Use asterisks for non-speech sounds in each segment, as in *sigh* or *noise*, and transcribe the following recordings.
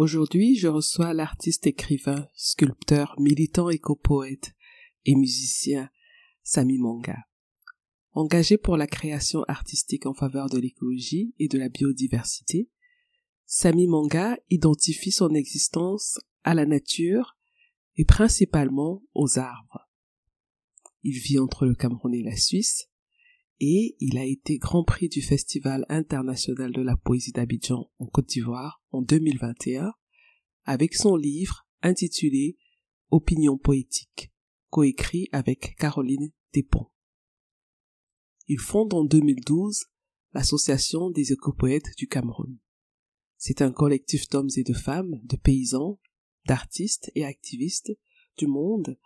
Aujourd'hui, je reçois l'artiste écrivain, sculpteur, militant éco-poète et musicien Sami Manga. Engagé pour la création artistique en faveur de l'écologie et de la biodiversité, Sami Manga identifie son existence à la nature et principalement aux arbres. Il vit entre le Cameroun et la Suisse et il a été Grand Prix du Festival international de la poésie d'Abidjan en Côte d'Ivoire en 2021 avec son livre intitulé Opinion poétique, coécrit avec Caroline Despont. Il fonde en 2012 l'Association des écopoètes du Cameroun. C'est un collectif d'hommes et de femmes, de paysans, d'artistes et activistes du monde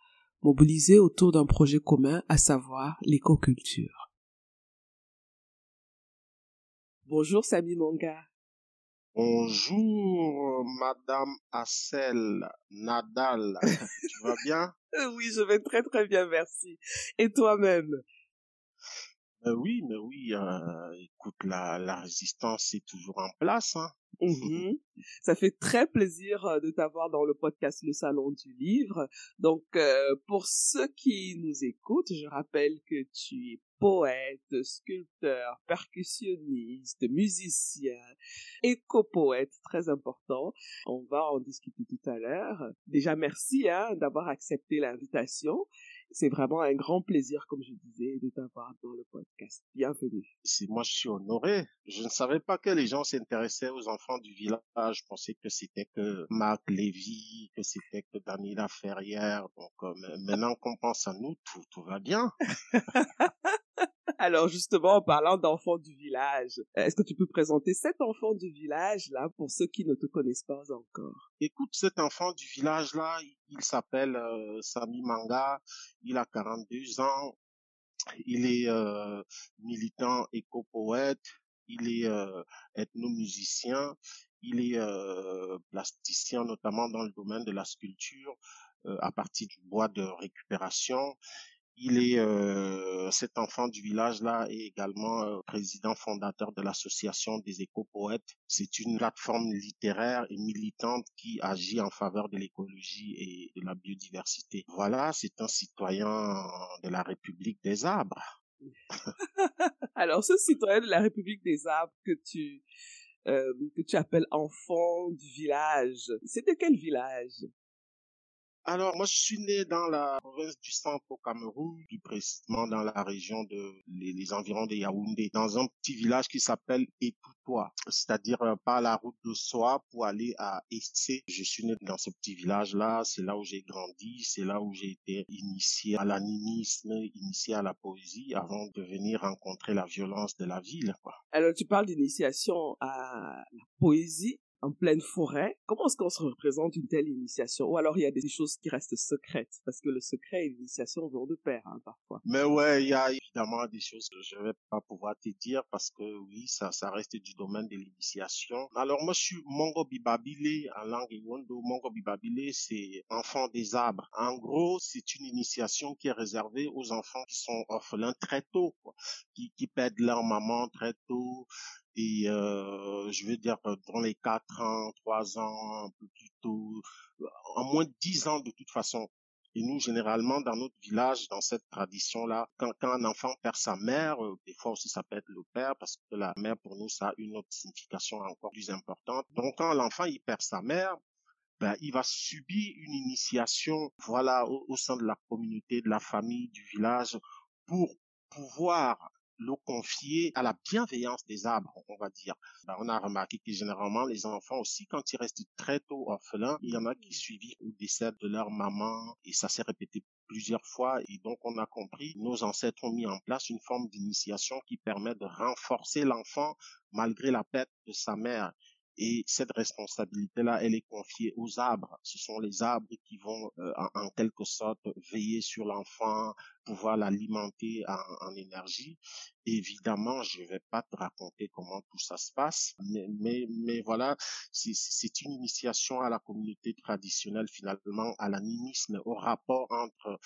mobilisés autour d'un projet commun, à savoir l'écoculture. Bonjour Sami Manga. Bonjour Madame Assel Nadal. tu vas bien? *laughs* Oui, je vais très très bien, merci. Et toi-même? Ben Oui, mais oui. Euh, écoute, la, la résistance est toujours en place. Hein. *laughs* Mhm. Ça fait très plaisir euh, de t'avoir dans le podcast Le Salon du Livre. Donc, euh, pour ceux qui nous écoutent, je rappelle que tu es poète, sculpteur, percussionniste, musicien, éco-poète, très important. On va en discuter tout à l'heure. Déjà, merci hein, d'avoir accepté l'invitation. C'est vraiment un grand plaisir, comme je disais, de t'avoir dans le podcast. Bienvenue. C'est moi, je suis honoré. Je ne savais pas que les gens s'intéressaient aux enfants du village. Je pensais que c'était que Marc Lévy, que c'était que Daniela Ferrière. Donc, euh, maintenant qu'on pense à nous, tout, tout va bien. *laughs* Alors justement, en parlant d'enfants du village, est-ce que tu peux présenter cet enfant du village là pour ceux qui ne te connaissent pas encore? Écoute, cet enfant du village là, il s'appelle euh, Sami Manga, il a 42 ans, il est euh, militant éco-poète, il est euh, ethnomusicien, il est euh, plasticien notamment dans le domaine de la sculpture à partir du bois de récupération. Il est euh, cet enfant du village là est également euh, président fondateur de l'association des éco-poètes. C'est une plateforme littéraire et militante qui agit en faveur de l'écologie et de la biodiversité. Voilà, c'est un citoyen de la République des arbres. *laughs* Alors, ce citoyen de la République des arbres que tu euh, que tu appelles enfant du village, c'est de quel village? Alors, moi, je suis né dans la province du centre au Cameroun, plus précisément dans la région de les, environs de Yaoundé, dans un petit village qui s'appelle Etoutois, c'est-à-dire euh, par la route de Soie pour aller à Essé. Je suis né dans ce petit village-là, c'est là où j'ai grandi, c'est là où j'ai été initié à l'animisme, initié à la poésie, avant de venir rencontrer la violence de la ville. Quoi. Alors, tu parles d'initiation à la poésie en pleine forêt. Comment est-ce qu'on se représente une telle initiation? Ou alors il y a des choses qui restent secrètes parce que le secret et l'initiation vont de pair hein, parfois. Mais ouais, il y a évidemment des choses que je vais pas pouvoir te dire parce que oui, ça, reste du domaine de l'initiation. Alors moi, je suis Mongo Bibabile en langue Iwondo. Mongo Bibabile, c'est enfant des arbres. En gros, c'est une initiation qui est réservée aux enfants qui sont orphelins très tôt. Qui, qui perdent leur maman très tôt, et euh, je veux dire dans les quatre ans, trois ans, un peu plus tôt, en moins de dix ans de toute façon. Et nous, généralement, dans notre village, dans cette tradition-là, quand, quand, un enfant perd sa mère, euh, des fois aussi ça peut être le père, parce que la mère, pour nous, ça a une autre signification encore plus importante. Donc, quand l'enfant, il perd sa mère, ben, il va subir une initiation, voilà, au sein de la communauté, de la famille, du village, pour pouvoir le confier à la bienveillance des arbres, on va dire. Ben, on a remarqué que généralement les enfants aussi, quand ils restent très tôt orphelins, il y en a qui suivent au décès de leur maman et ça s'est répété plusieurs fois et donc on a compris, nos ancêtres ont mis en place une forme d'initiation qui permet de renforcer l'enfant malgré la perte de sa mère. Et cette responsabilité-là, elle est confiée aux arbres. Ce sont les arbres qui vont euh, en, quelque sorte veiller sur l'enfant, pouvoir l'alimenter en, en, énergie. Évidemment, je vais pas te raconter comment tout ça se passe, mais, mais, mais voilà, c'est une initiation à la communauté traditionnelle, finalement, à l'animisme, au rapport entre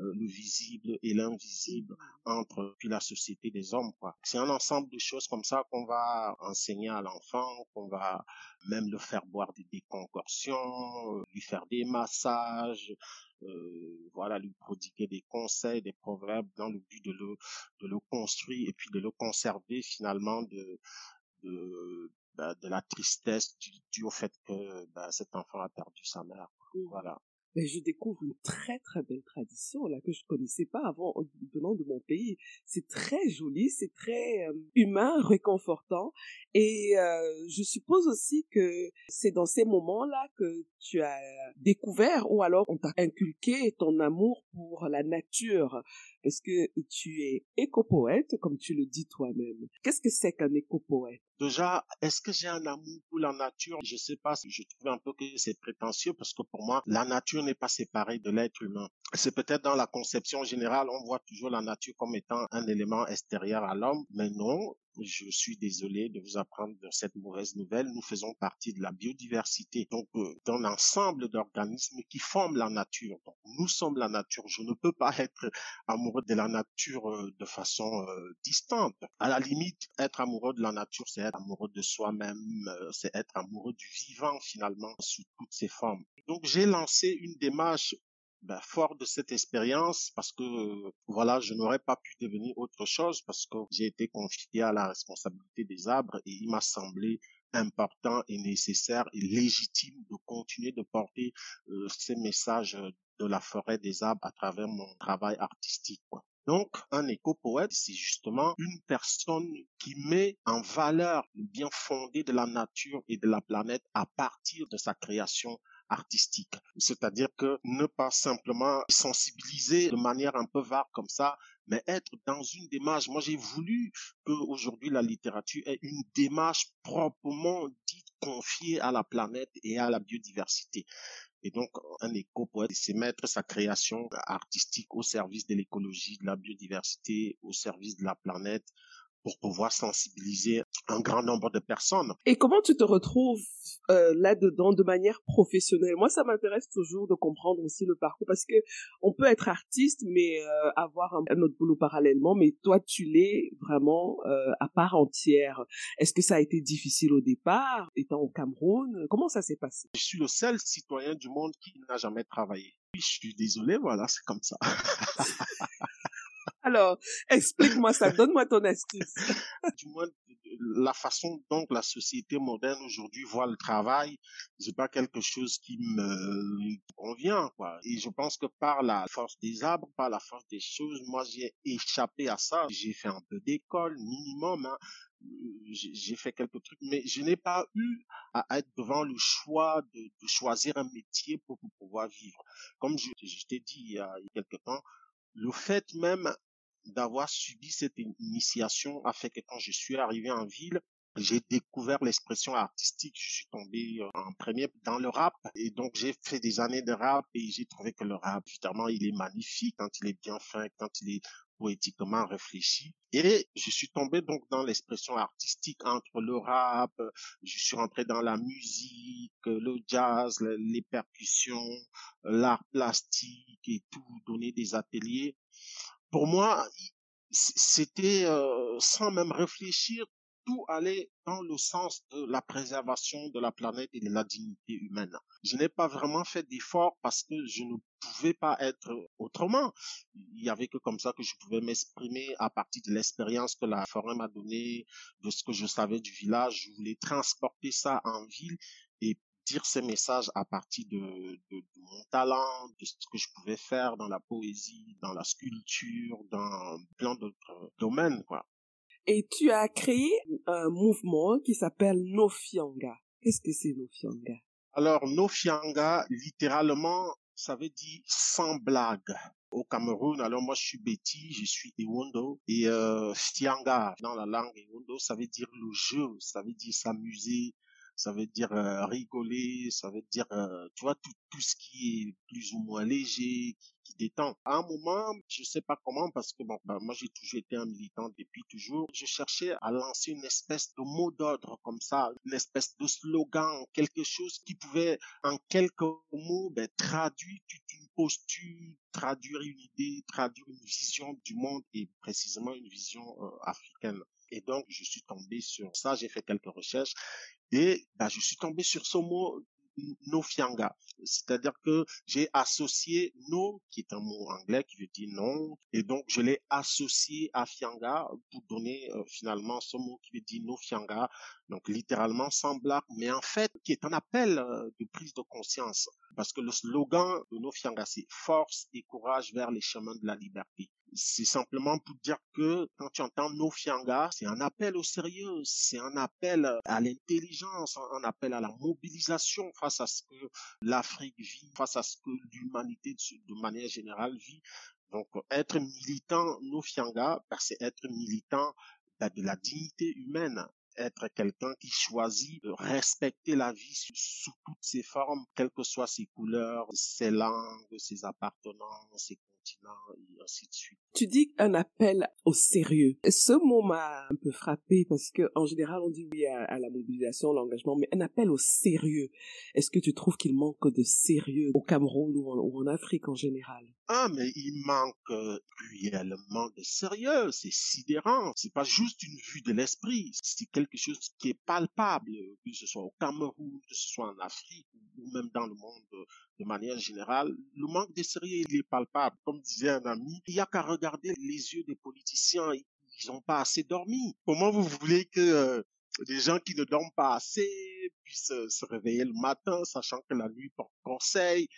euh, le visible et l'invisible, entre puis la société des hommes. C'est un ensemble de choses comme ça qu'on va enseigner à l'enfant, qu'on va même le faire boire des déconcorsions, lui faire des massages, euh, voilà, lui prodiguer des conseils, des proverbes dans le but de le, de le construire et puis de le conserver finalement de, de, bah, de la tristesse due, au fait que bah, cet enfant a perdu sa mère. Voilà mais je découvre une très très belle tradition là que je connaissais pas avant venant de mon pays. C'est très joli, c'est très euh, humain, *laughs* réconfortant et euh, je suppose aussi que c'est dans ces moments-là que tu as découvert ou alors on t'a inculqué ton amour pour la nature parce que tu es éco-poète comme tu le dis toi-même? Qu'est-ce que c'est qu'un éco-poète? Déjà, est-ce que j'ai un amour pour la nature? Je sais pas, je trouve un peu que c'est prétentieux parce que pour moi, la nature n'est pas séparée de l'être humain. C'est peut-être dans la conception générale, on voit toujours la nature comme étant un élément extérieur à l'homme, mais non, je suis désolé de vous apprendre cette mauvaise nouvelle. Nous faisons partie de la biodiversité, donc euh, d'un ensemble d'organismes qui forment la nature. Donc, nous sommes la nature. Je ne peux pas être amoureux de la nature euh, de façon euh, distante. À la limite, être amoureux de la nature, c'est être amoureux de soi-même, c'est être amoureux du vivant finalement sous toutes ses formes. Donc j'ai lancé une démarche ben, fort de cette expérience, parce que voilà, je n'aurais pas pu devenir autre chose parce que j'ai été confié à la responsabilité des arbres et il m'a semblé important et nécessaire et légitime de continuer de porter euh, ces messages de la forêt des arbres à travers mon travail artistique. Donc, un éco-poète, c'est justement une personne qui met en valeur le bien fondé de la nature et de la planète à partir de sa création artistique. C'est-à-dire que ne pas simplement sensibiliser de manière un peu vague comme ça, mais être dans une démarche. Moi, j'ai voulu que aujourd'hui la littérature ait une démarche proprement dite confiée à la planète et à la biodiversité. Et donc, un éco-poète, c'est mettre sa création artistique au service de l'écologie, de la biodiversité, au service de la planète, pour pouvoir sensibiliser un grand nombre de personnes. Et comment tu te retrouves euh, là-dedans de manière professionnelle? Moi, ça m'intéresse toujours de comprendre aussi le parcours parce que on peut être artiste mais euh, avoir un, autre boulot parallèlement, mais toi, tu l'es vraiment euh, à part entière. Est-ce que ça a été difficile au départ, étant au Cameroun? Comment ça s'est passé? Je suis le seul citoyen du monde qui n'a jamais travaillé. Je suis désolé, voilà, c'est comme ça. *laughs* Alors, explique-moi ça, *laughs* donne-moi ton astuce. du moins, la façon dont la société moderne aujourd'hui voit le travail, c'est pas quelque chose qui me convient, quoi. Et je pense que par la force des arbres, par la force des choses, moi, j'ai échappé à ça. J'ai fait un peu d'école, minimum, hein. j'ai fait quelques trucs, mais je n'ai pas eu à être devant le choix de, de choisir un métier pour, pouvoir vivre. Comme je, je t'ai dit il y, a, il y a quelque temps, le fait même d'avoir subi cette initiation a fait que quand je suis arrivé en ville, j'ai découvert l'expression artistique. Je suis tombé euh, en premier dans le rap. Et donc, j'ai fait des années de rap et j'ai trouvé que le rap, évidemment, il est magnifique quand il est bien fait, quand il est poétiquement réfléchi. Et je suis tombé donc dans l'expression artistique entre le rap, je suis rentré dans la musique, le jazz, les percussions, l'art plastique et tout, donner des ateliers pour moi, c'était euh, sans même réfléchir, tout allait dans le sens de la préservation de la planète et de la dignité humaine. Je n'ai pas vraiment fait d'efforts parce que je ne pouvais pas être autrement. Il y avait que comme ça que je pouvais m'exprimer à partir de l'expérience que la forêt m'a donnée, de ce que je savais du village. Je voulais transporter ça en ville et dire ces messages à partir de, de, de, mon talent, de ce que je pouvais faire dans la poésie, dans la sculpture, dans plein d'autres domaines. Quoi. Et tu as créé un mouvement qui s'appelle Nofianga. Qu'est-ce que c'est Nofianga Alors, Nofianga, littéralement, ça veut dire sans blague au Cameroun. Alors moi, je suis Betty, je suis Ewondo. Et euh, Fianga, dans la langue Ewondo, ça veut dire le jeu, ça veut dire s'amuser, ça veut dire euh, rigoler, ça veut dire, euh, tu vois, tout, tout ce qui est plus ou moins léger, qui, qui détend. À un moment, je sais pas comment, parce que bon, ben, moi j'ai toujours été un militant depuis toujours, je cherchais à lancer une espèce de mot d'ordre comme ça, une espèce de slogan, quelque chose qui pouvait en quelques mots ben, traduire toute une posture, traduire une idée, traduire une vision du monde et précisément une vision euh, africaine. Et donc, je suis tombé sur ça, j'ai fait quelques recherches et bah, je suis tombé sur ce mot Nofianga. C'est-à-dire que j'ai associé no, qui est un mot anglais qui veut dire non, et donc je l'ai associé à fianga pour donner euh, finalement ce mot qui veut dire Nofianga, donc littéralement semblable, mais en fait qui est un appel euh, de prise de conscience. Parce que le slogan de Nofianga, c'est force et courage vers les chemins de la liberté c'est simplement pour dire que quand tu entends Nofianga, c'est un appel au sérieux, c'est un appel à l'intelligence, un appel à la mobilisation face à ce que l'Afrique vit, face à ce que l'humanité de manière générale vit. Donc être militant Nofianga, ben, c'est être militant ben, de la dignité humaine, être quelqu'un qui choisit de respecter la vie sous, toutes ses formes, quelles que soient ses couleurs, ses langues, ses appartenances, ses Tu dis un appel au sérieux. Ce mot m'a un peu frappé parce que en général on dit oui à, la mobilisation, l'engagement, mais un appel au sérieux. Est-ce que tu trouves qu'il manque de sérieux au Cameroun ou en, Afrique en général? Ah mais il manque euh, réellement de sérieux. C'est sidérant. C'est pas juste une vue de l'esprit. C'est quelque chose qui est palpable, que ce soit au Cameroun, que ce soit en Afrique ou même dans le monde de manière générale, le manque de sérieux, il est palpable. Comme disait un ami, il n'y a qu'à regarder les yeux des politiciens. Ils n'ont pas assez dormi. Comment vous voulez que euh, des gens qui ne dorment pas assez puissent euh, se réveiller le matin, sachant que la nuit porte conseil,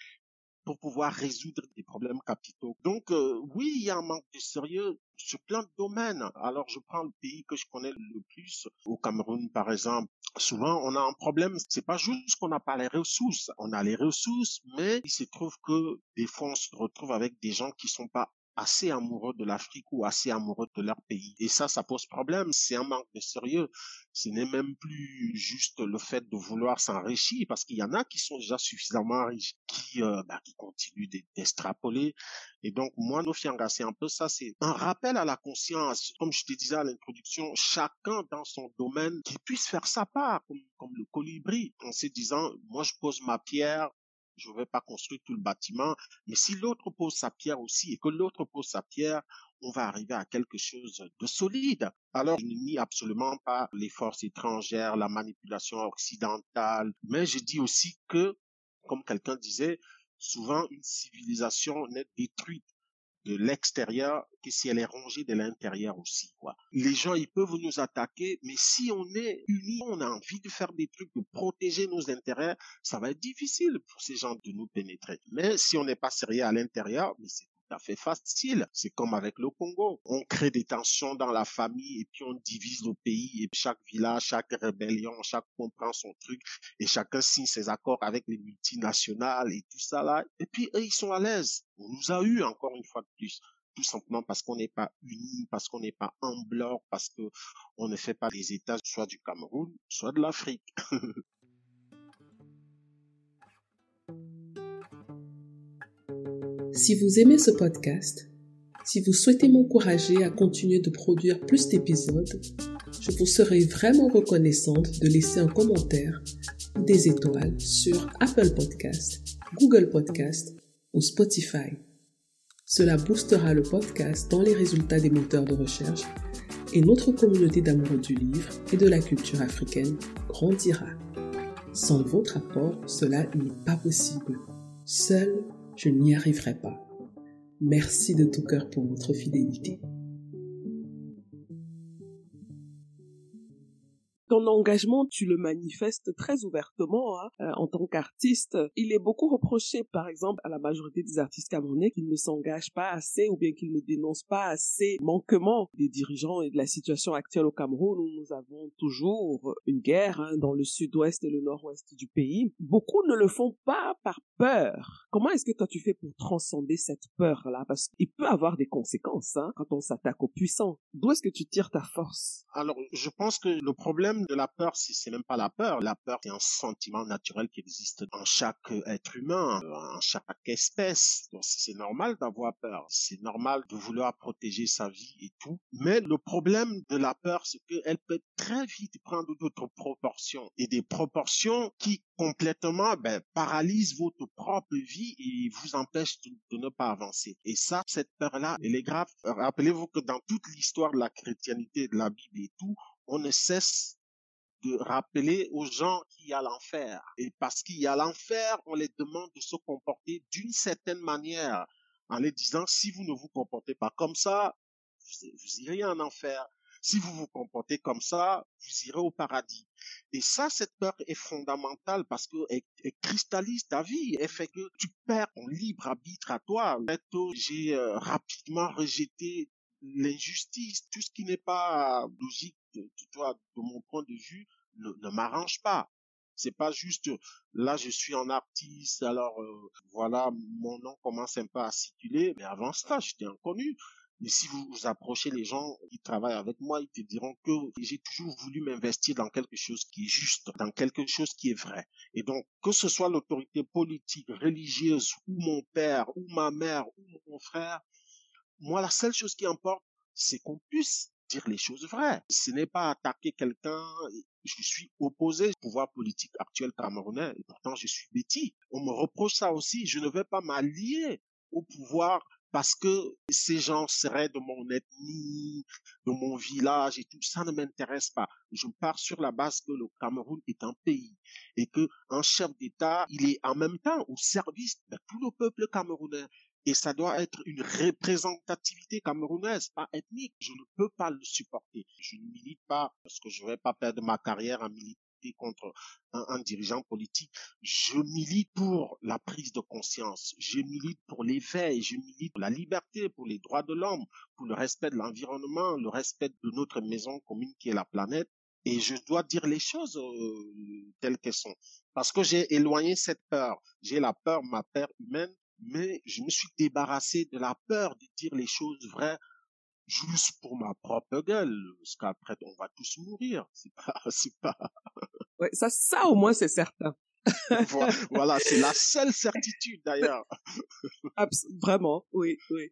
pour pouvoir résoudre des problèmes capitaux. Donc euh, oui, il y a un manque de sérieux sur plein de domaines. Alors je prends le pays que je connais le plus, au Cameroun par exemple. Souvent on a un problème, c'est pas juste qu'on n'a pas les ressources, on a les ressources, mais il se trouve que des fois on se retrouve avec des gens qui sont pas assez amoureux de l'Afrique ou assez amoureux de leur pays. Et ça, ça pose problème. C'est un manque de sérieux. Ce n'est même plus juste le fait de vouloir s'enrichir, parce qu'il y en a qui sont déjà suffisamment riches, qui, euh, bah, qui continuent d'extrapoler. Et donc, moi, Nofianga, c'est un peu ça, c'est un rappel à la conscience. Comme je te disais à l'introduction, chacun dans son domaine qui puisse faire sa part, comme, comme le colibri, en se disant, moi, je pose ma pierre, je ne vais pas construire tout le bâtiment, mais si l'autre pose sa pierre aussi et que l'autre pose sa pierre, on va arriver à quelque chose de solide. Alors, je ne nie absolument pas les forces étrangères, la manipulation occidentale, mais je dis aussi que, comme quelqu'un disait, souvent une civilisation n'est détruite de l'extérieur que si elle est rongée de l'intérieur aussi, quoi. Les gens, ils peuvent nous attaquer, mais si on est unis, on a envie de faire des trucs, de protéger nos intérêts, ça va être difficile pour ces gens de nous pénétrer. Mais si on n'est pas sérieux à l'intérieur, mais c'est fait facile. C'est comme avec le Congo. On crée des tensions dans la famille et puis on divise le pays et chaque village, chaque rébellion, chaque comprend son truc et chacun signe ses accords avec les multinationales et tout ça là. Et puis ils sont à l'aise. On nous a eu encore une fois de plus tout simplement parce qu'on n'est pas unis, parce qu'on n'est pas en bloc, parce que on ne fait pas les États soit du Cameroun, soit de l'Afrique. *laughs* Si vous aimez ce podcast, si vous souhaitez m'encourager à continuer de produire plus d'épisodes, je vous serai vraiment reconnaissante de laisser un commentaire ou des étoiles sur Apple Podcast, Google Podcast ou Spotify. Cela boostera le podcast dans les résultats des moteurs de recherche et notre communauté d'amoureux du livre et de la culture africaine grandira. Sans votre apport, cela n'est pas possible. Seul, je n'y arriverai pas. Merci de tout cœur pour votre fidélité. Ton engagement, tu le manifestes très ouvertement hein, euh, en tant qu'artiste. Il est beaucoup reproché, par exemple, à la majorité des artistes camerounais qu'ils ne s'engagent pas assez ou bien qu'ils ne dénoncent pas assez manquement des dirigeants et de la situation actuelle au Cameroun où nous avons toujours une guerre hein, dans le sud-ouest et le nord-ouest du pays. Beaucoup ne le font pas par peur. Comment est-ce que toi tu fais pour transcender cette peur-là? Parce qu'il peut avoir des conséquences hein, quand on s'attaque aux puissants. D'où est-ce que tu tires ta force? Alors, je pense que le problème de la peur, c'est même pas la peur. La peur, c'est un sentiment naturel qui existe en chaque être humain, en chaque espèce. Donc, c'est normal d'avoir peur. C'est normal de vouloir protéger sa vie et tout. Mais le problème de la peur, c'est qu'elle peut très vite prendre d'autres proportions et des proportions qui complètement ben, paralysent votre propre vie et vous empêchent de, de ne pas avancer. Et ça, cette peur-là, elle est grave. Rappelez-vous que dans toute l'histoire de la chrétienté, de la Bible et tout, on ne cesse de rappeler aux gens qu'il y a l'enfer. Et parce qu'il y a l'enfer, on les demande de se comporter d'une certaine manière, en les disant, si vous ne vous comportez pas comme ça, vous, irez en enfer. Si vous vous comportez comme ça, vous irez au paradis. Et ça, cette peur est fondamentale parce que elle, cristallise ta vie. Elle fait que tu perds ton libre arbitre à toi. J'ai euh, rapidement rejeté l'injustice, tout ce qui n'est pas logique de, de mon point de vue, ne, m'arrange pas. C'est pas juste là je suis un artiste alors euh, voilà mon nom commence un peu à circuler mais avant ça j'étais inconnu mais si vous, vous approchez les gens qui travaillent avec moi, ils te diront que j'ai toujours voulu m'investir dans quelque chose qui est juste, dans quelque chose qui est vrai. Et donc, que ce soit l'autorité politique, religieuse, ou mon père, ou ma mère, ou mon frère, moi, la seule chose qui importe, c'est qu'on puisse dire les choses vraies. Ce n'est pas attaquer quelqu'un. Je suis opposé au pouvoir politique actuel camerounais et pourtant je suis bêtis. On me reproche ça aussi. Je ne vais pas m'allier au pouvoir parce que ces gens seraient de mon ethnie, de mon village et tout, ça ne m'intéresse pas. Je pars sur la base que le Cameroun est un pays et que un chef d'État, il est en même temps au service de tout le peuple camerounais. Et ça doit être une représentativité camerounaise, pas ethnique. Je ne peux pas le supporter. Je ne milite pas parce que je ne vais pas perdre ma carrière en militant contre un, un, dirigeant politique. Je milite pour la prise de conscience. Je milite pour l'éveil. Je milite pour la liberté, pour les droits de l'homme, pour le respect de l'environnement, le respect de notre maison commune qui est la planète. Et je dois dire les choses euh, telles qu'elles sont. Parce que j'ai éloigné cette peur. J'ai la peur, ma peur humaine, mais je me suis débarrassé de la peur de dire les choses vraies juste pour ma propre gueule, parce qu'après on va tous mourir. C'est pas, *laughs* c'est pas. Ouais, ça, ça au moins c'est certain. *laughs* voilà, c'est la seule certitude d'ailleurs. *laughs* Vraiment, oui, oui.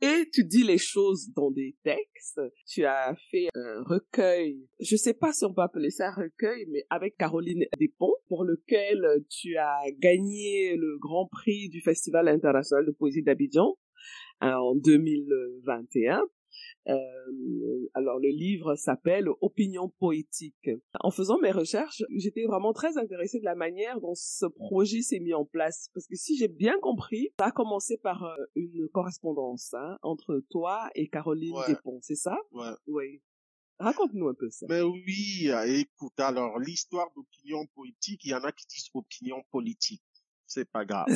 Et tu dis les choses dans des textes. Tu as fait un recueil. Je sais pas si on peut appeler ça un recueil, mais avec Caroline Despont, pour lequel tu as gagné le grand prix du Festival international de poésie d'Abidjan en 2021. Euh, alors le livre s'appelle Opinion poétique. En faisant mes recherches, j'étais vraiment très intéressée de la manière dont ce projet s'est mis en place. Parce que si j'ai bien compris, ça a commencé par euh, une correspondance hein, entre toi et Caroline Ouais. Despont, c'est ça? Ouais. Oui. Raconte-nous un peu ça. Mais oui, euh, écoute, alors l'histoire d'opinion poétique, il y en a qui disent opinion politique. C'est pas grave.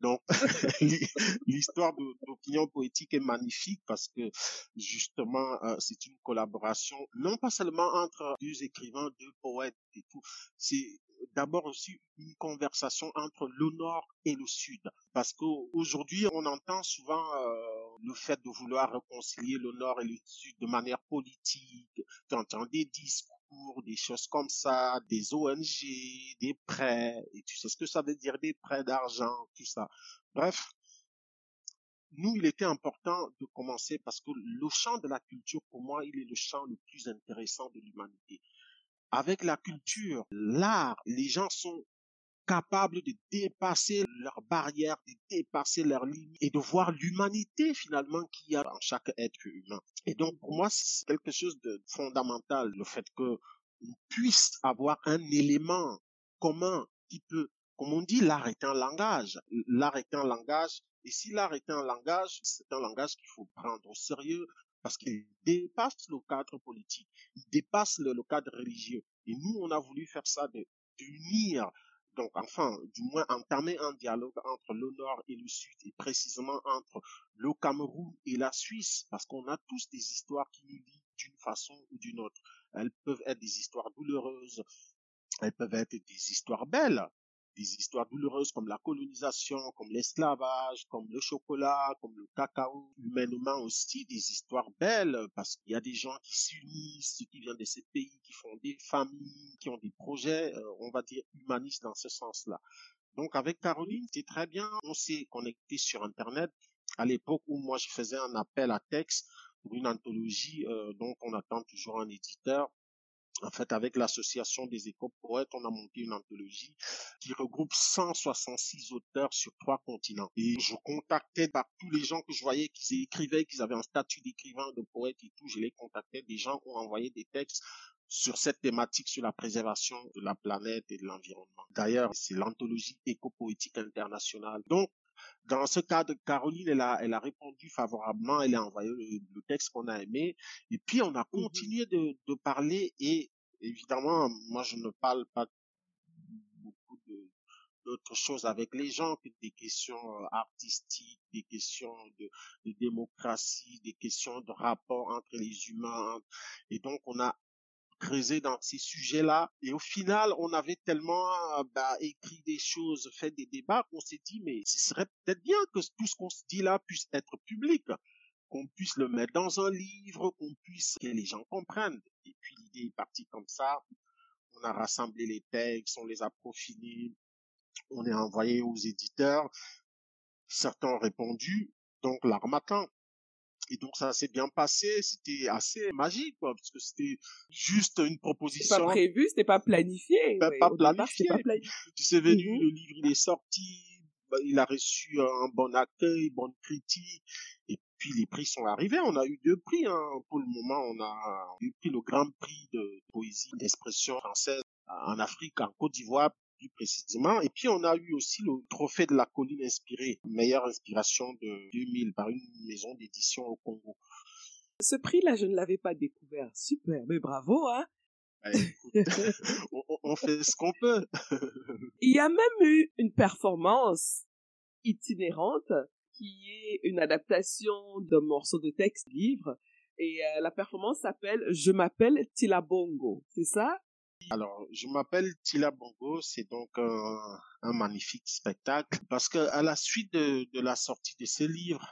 Donc, *laughs* *laughs* l'histoire d'opinion poétique est magnifique parce que justement, euh, c'est une collaboration, non pas seulement entre deux écrivains, deux poètes et tout. C'est d'abord aussi une conversation entre le Nord et le Sud. Parce qu'aujourd'hui, on entend souvent euh, le fait de vouloir réconcilier le Nord et le Sud de manière politique. Tu entends des discours, des choses comme ça, des ONG, des prêts, et tu sais ce que ça veut dire des prêts d'argent, tout ça. Bref, nous, il était important de commencer parce que le champ de la culture, pour moi, il est le champ le plus intéressant de l'humanité. Avec la culture, l'art, les gens sont capables de dépasser leurs barrières, de dépasser leurs limites et de voir l'humanité finalement qu'il y a en chaque être humain. Et donc pour moi, c'est quelque chose de fondamental, le fait que on puisse avoir un élément commun qui peut, comme on dit, l'art est un langage. L'art est un langage. Et si l'art est un langage, c'est un langage qu'il faut prendre au sérieux parce qu'il dépasse le cadre politique, il dépasse le, cadre religieux. Et nous, on a voulu faire ça, de d'unir donc enfin, du moins entamer un dialogue entre le Nord et le Sud, et précisément entre le Cameroun et la Suisse, parce qu'on a tous des histoires qui nous lient d'une façon ou d'une autre. Elles peuvent être des histoires douloureuses, elles peuvent être des histoires belles, des histoires douloureuses comme la colonisation, comme l'esclavage, comme le chocolat, comme le cacao, humainement aussi des histoires belles parce qu'il y a des gens qui s'unissent, qui viennent de ces pays, qui font des familles, qui ont des projets, euh, on va dire humanistes dans ce sens-là. Donc avec Caroline, c'est très bien, on s'est connecté sur Internet. À l'époque où moi je faisais un appel à texte pour une anthologie, euh, donc on attend toujours un éditeur en fait, avec l'association des éco-poètes, on a monté une anthologie qui regroupe 166 auteurs sur trois continents. Et je contactais par tous les gens que je voyais qu'ils écrivaient, qu'ils avaient un statut d'écrivain, de poète et tout. Je les contactais. Des gens ont envoyé des textes sur cette thématique, sur la préservation de la planète et de l'environnement. D'ailleurs, c'est l'anthologie éco-poétique internationale. Donc, dans ce cadre, Caroline, elle a, elle a répondu favorablement, elle a envoyé le, texte qu'on a aimé, et puis on a mmh continué de, de parler, et évidemment, moi je ne parle pas beaucoup de, d'autres choses avec les gens que des questions euh, artistiques, des questions de, de, démocratie, des questions de rapport entre les humains. Et donc, on a creuser dans ces sujets-là. Et au final, on avait tellement euh, bah, écrit des choses, fait des débats qu'on s'est dit, mais ce serait peut-être bien que tout ce qu'on se dit là puisse être public, qu'on puisse le mettre dans un livre, qu'on puisse que les gens comprennent. Et puis l'idée est partie comme ça. On a rassemblé les textes, on les a profilés, on les a envoyés aux éditeurs. Certains ont répondu, donc l'armatan. Et donc ça s'est bien passé, c'était assez magique, quoi, parce que c'était juste une proposition. C'était pas prévu, c'était pas planifié. Pas, pas, planifié. pas planifié. Tu sais, venu, mm-hmm. le livre il est sorti, bah, il a reçu un bon accueil, bonne critique, et puis les prix sont arrivés. On a eu deux prix, hein. pour le moment, on a eu le Grand Prix de poésie d'expression française en Afrique, en Côte d'Ivoire, précisément. Et puis on a eu aussi le trophée de la colline inspirée, meilleure inspiration de 2000 par une maison d'édition au Congo. Ce prix-là, je ne l'avais pas découvert. Super, mais bravo, hein *laughs* on, fait ce qu'on peut. *laughs* Il y a même eu une performance itinérante qui est une adaptation d'un morceau de texte livre et euh, la performance s'appelle Je m'appelle Tilabongo, c'est ça? Alors, je m'appelle Tila Bongo, c'est donc un, un, magnifique spectacle parce que à la suite de, la sortie de ce livre,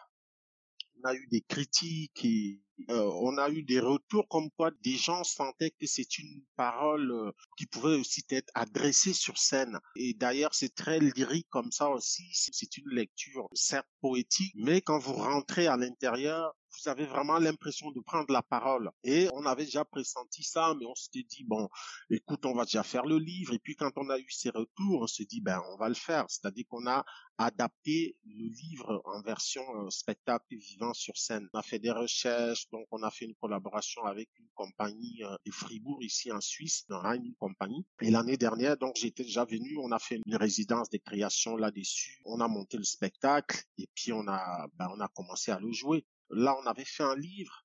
on a eu des critiques et euh, on a eu des retours comme quoi des gens sentaient que c'est une parole euh, qui pouvait aussi être adressée sur scène. Et d'ailleurs, c'est très lyrique comme ça aussi. C'est une lecture certes poétique, mais quand vous rentrez à l'intérieur, vous avez vraiment l'impression de prendre la parole. Et on avait déjà pressenti ça, mais on s'était dit, bon, écoute, on va déjà faire le livre. Et puis quand on a eu ces retours, on s'est dit, ben, on va le faire. C'est-à-dire qu'on a adapté le livre en version euh, spectacle vivant sur scène. On a fait des recherches, donc on a fait une collaboration avec une compagnie euh, de Fribourg ici en Suisse, dans une compagnie. Et l'année dernière, donc j'étais déjà venu, on a fait une résidence de création là-dessus. On a monté le spectacle et puis on a, ben, on a commencé à le jouer. Là, on avait fait un livre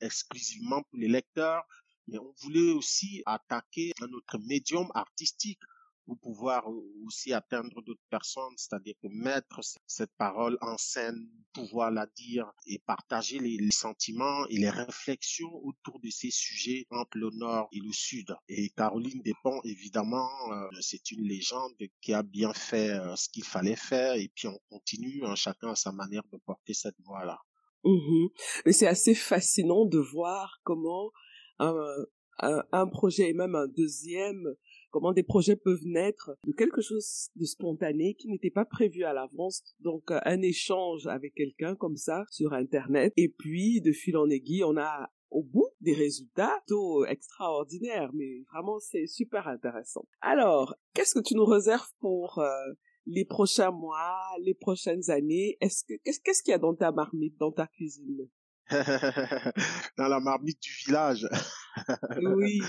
exclusivement pour les lecteurs, mais on voulait aussi attaquer un autre médium artistique pour pouvoir aussi atteindre d'autres personnes, c'est-à-dire mettre cette parole en scène, pouvoir la dire et partager les, sentiments et les réflexions autour de ces sujets entre le Nord et le Sud. Et Caroline Despont, évidemment, euh, c'est une légende qui a bien fait euh, ce qu'il fallait faire et puis on continue, hein, chacun à sa manière de porter cette voix-là. Mmh Mais c'est assez fascinant de voir comment un, un, projet et même un deuxième, comment des projets peuvent naître de quelque chose de spontané qui n'était pas prévu à l'avance. Donc un échange avec quelqu'un comme ça sur Internet. Et puis de fil en aiguille, on a au bout des résultats plutôt extraordinaires. Mais vraiment, c'est super intéressant. Alors, qu'est-ce que tu nous réserves pour euh, les prochains mois, les prochaines années Est-ce que qu'est-ce qu'il y a dans ta marmite, dans ta cuisine? *laughs* Dans la marmite du village. *laughs* oui.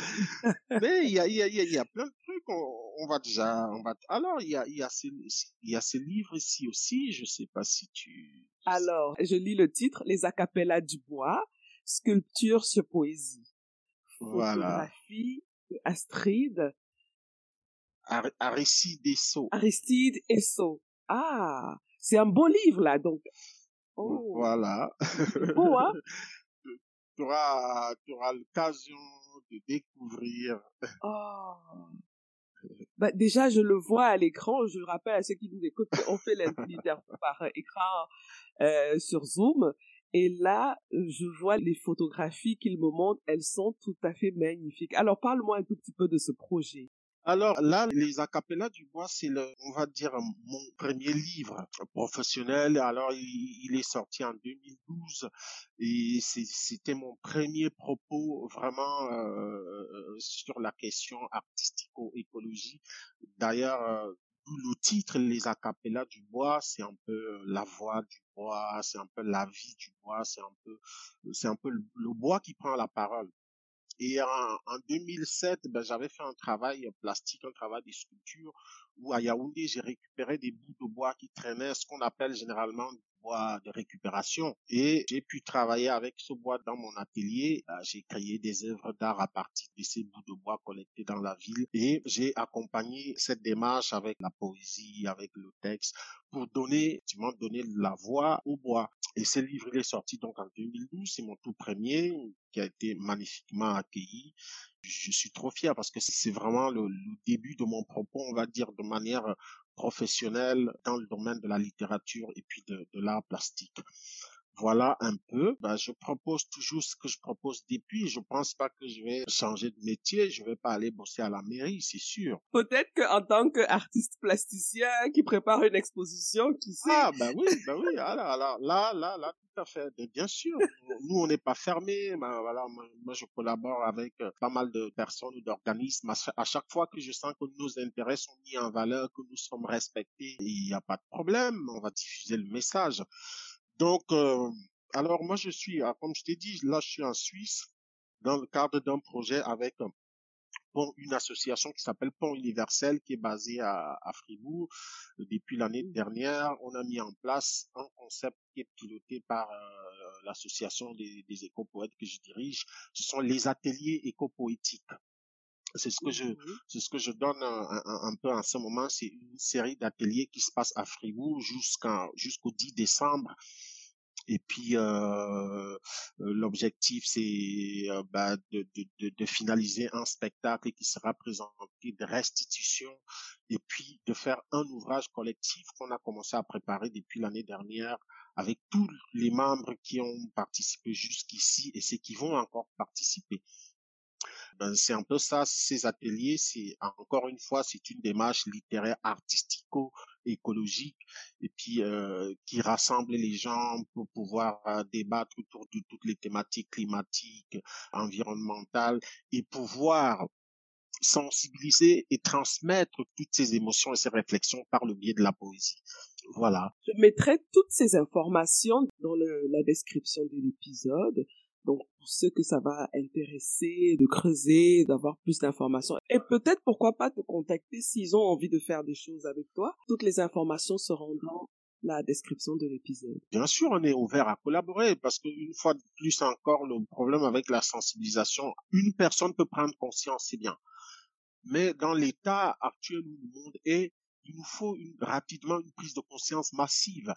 Mais il y a il y a il y a plein de trucs. On, va déjà on va alors il y a il y a ces il y a ces livres ici aussi. Je sais pas si tu. Alors je lis le titre Les acapellas du bois. Sculpture sur poésie. Voilà. Photographie de Astrid. Aristide Esso. Aristide Esso. Ah, c'est un beau livre là, donc. Oh. Voilà. Beau, hein? *laughs* tu auras, l'occasion de découvrir. Oh. Bah, déjà, je le vois à l'écran. Je rappelle à ceux qui nous écoutent qu'on fait l'interview *laughs* par écran euh, sur Zoom. Et là, je vois les photographies qu'il me montre. Elles sont tout à fait magnifiques. Alors, parle-moi un tout petit peu de ce projet. Alors là, les acapellas du bois, c'est le, on va dire, mon premier livre professionnel. Alors il, est sorti en 2012 et c'était mon premier propos vraiment euh, sur la question artistico-écologie. D'ailleurs, euh, le titre Les acapellas du bois, c'est un peu la voix du bois, c'est un peu la vie du bois, c'est un peu, c'est un peu le bois qui prend la parole. Et en, en 2007, ben, j'avais fait un travail plastique, un travail de sculpture, où à Yaoundé, j'ai récupéré des bouts de bois qui traînaient, ce qu'on appelle généralement du bois de récupération. Et j'ai pu travailler avec ce bois dans mon atelier. Euh, j'ai créé des œuvres d'art à partir de ces bouts de bois collectés dans la ville. Et j'ai accompagné cette démarche avec la poésie, avec le texte, pour donner, tu m'as donné la voix au bois. Et ce livre, est sorti donc en 2012. C'est mon tout premier qui a été magnifiquement accueilli. Je suis trop fier parce que c'est vraiment le, début de mon propos, on va dire, de manière professionnelle dans le domaine de la littérature et puis de, de l'art plastique. Voilà un peu. Ben, je propose toujours ce que je propose depuis. Je pense pas que je vais changer de métier. Je vais pas aller bosser à la mairie, c'est sûr. Peut-être qu'en tant qu'artiste plasticien qui prépare une exposition, qui sait? Ah, ben oui, ben oui. Alors, alors là, là, là, tout à fait. bien sûr. Nous, on n'est pas fermés. Ben, voilà, moi, je collabore avec euh, pas mal de personnes ou d'organismes. À chaque fois que je sens que nos intérêts sont mis en valeur, que nous sommes respectés, il n'y a pas de problème. On va diffuser le message. Donc, euh, alors moi je suis, ah, comme je t'ai dit, là je suis en Suisse dans le cadre d'un projet avec une association qui s'appelle Pont Universel qui est basée à, Fribourg. Depuis l'année dernière, on a mis en place un concept qui est piloté par euh, l'association des éco-poètes que je dirige. Ce sont les ateliers éco-poétiques. C'est ce que je, c'est ce que je donne un, un, peu en ce moment. C'est une série d'ateliers qui se passe à Fribourg jusqu'au 10 décembre. Et puis euh, l'objectif c'est euh, bah, de, de, de, finaliser un spectacle qui sera présenté de restitution et puis de faire un ouvrage collectif qu'on a commencé à préparer depuis l'année dernière avec tous les membres qui ont participé jusqu'ici et ceux qui vont encore participer. Ben, c'est un peu ça, ces ateliers, c'est encore une fois, c'est une démarche littéraire, artistico-écologique, et puis euh, qui rassemble les gens pour pouvoir euh, débattre autour de toutes les thématiques climatiques, environnementales, et pouvoir sensibiliser et transmettre toutes ces émotions et ces réflexions par le biais de la poésie. Voilà. Je mettrai toutes ces informations dans la description de l'épisode. Donc, pour ceux que ça va intéresser, de creuser, d'avoir plus d'informations. Et peut-être, pourquoi pas te contacter s'ils ont envie de faire des choses avec toi. Toutes les informations seront dans la description de l'épisode. Bien sûr, on est ouvert à collaborer parce qu'une fois de plus encore, le problème avec la sensibilisation, une personne peut prendre conscience, c'est bien. Mais dans l'état actuel où le monde est, il nous faut rapidement une prise de conscience massive.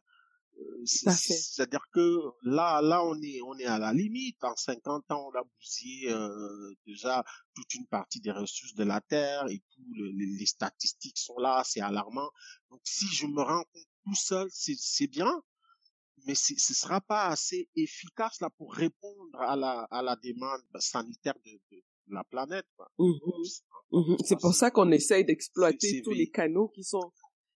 C'est-à-dire que là, là, on est, on est à la limite. En 50 ans, on a bousillé euh, déjà toute une partie des ressources de la terre et tout. les, statistiques sont là, c'est alarmant. Donc, si je me rends compte tout seul, c'est bien, mais ce sera pas assez efficace là pour répondre à la, à la demande sanitaire de, de, la planète. Mmh mmh c'est pour ça qu'on essaye d'exploiter tous les canaux qui sont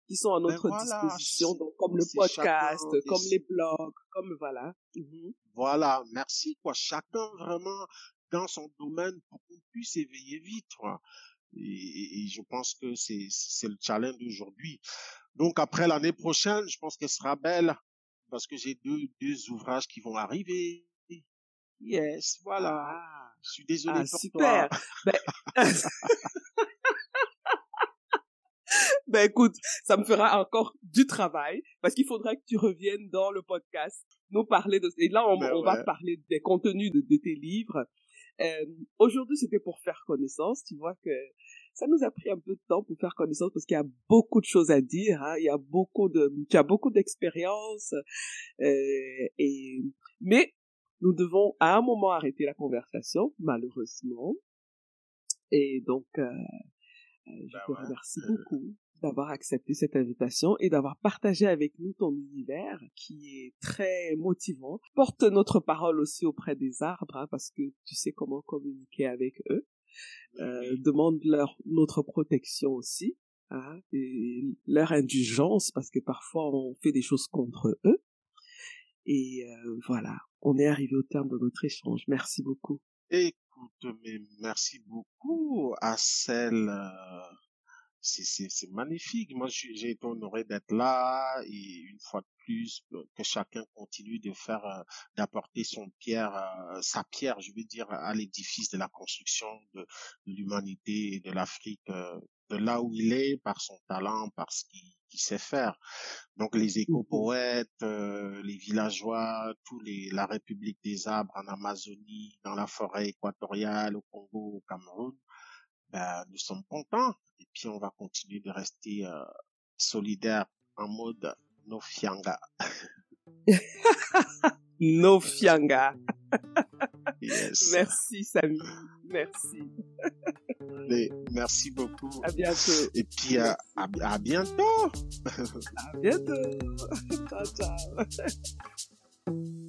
qui sont à ben notre disposition, donc comme le podcast, comme les blogs, comme voilà. Mhm. Voilà, merci quoi. Chacun vraiment dans son domaine pour qu'on puisse éveiller vite. Quoi. Et, et, je pense que c'est c'est le challenge d'aujourd'hui. Donc après l'année prochaine, je pense qu'elle sera belle parce que j'ai deux deux ouvrages qui vont arriver. Yes, voilà. Ah. je suis désolé ah, pour super. toi. Ben... *laughs* *laughs* *laughs* ben écoute, ça me fera encore du travail parce qu'il faudra que tu reviennes dans le podcast nous parler de et là on, ben va parler des contenus de, tes livres. Euh, Aujourd'hui c'était pour faire connaissance. Tu vois que ça nous a pris un peu de temps pour faire connaissance parce qu'il y a beaucoup de choses à dire. Hein. Il y a beaucoup de, tu as beaucoup d'expérience euh, et mais nous devons à un moment arrêter la conversation malheureusement. Et donc euh, euh je ben te remercie beaucoup d'avoir accepté cette invitation et d'avoir partagé avec nous ton univers qui est très motivant. Porte notre parole aussi auprès des arbres hein, parce que tu sais comment communiquer avec eux. Euh, demande leur notre protection aussi hein, et leur indulgence parce que parfois on fait des choses contre eux. Et euh, voilà, on est arrivé au terme de notre échange. Merci beaucoup. Écoute, mais merci beaucoup à celle euh, c'est magnifique. Moi, j'ai été honoré d'être là et une fois de plus que chacun continue de faire, euh, d'apporter son pierre, euh, sa pierre, je veux dire, à l'édifice de la construction de, l'humanité et de l'Afrique, euh, de là où il est, par son talent, par ce qu'il sait faire. Donc les mmh éco-poètes, les villageois, tous les, la République des arbres en Amazonie, dans la forêt équatoriale, au Congo, au Cameroun, ben, nous sommes contents et puis on va continuer de rester euh, solidaires en mode no fianga. *laughs* no fianga. *laughs* yes. Merci Samy, merci. Mais, merci beaucoup. À bientôt. Et puis à, à, à bientôt. à bientôt. *laughs* ciao ciao. *laughs*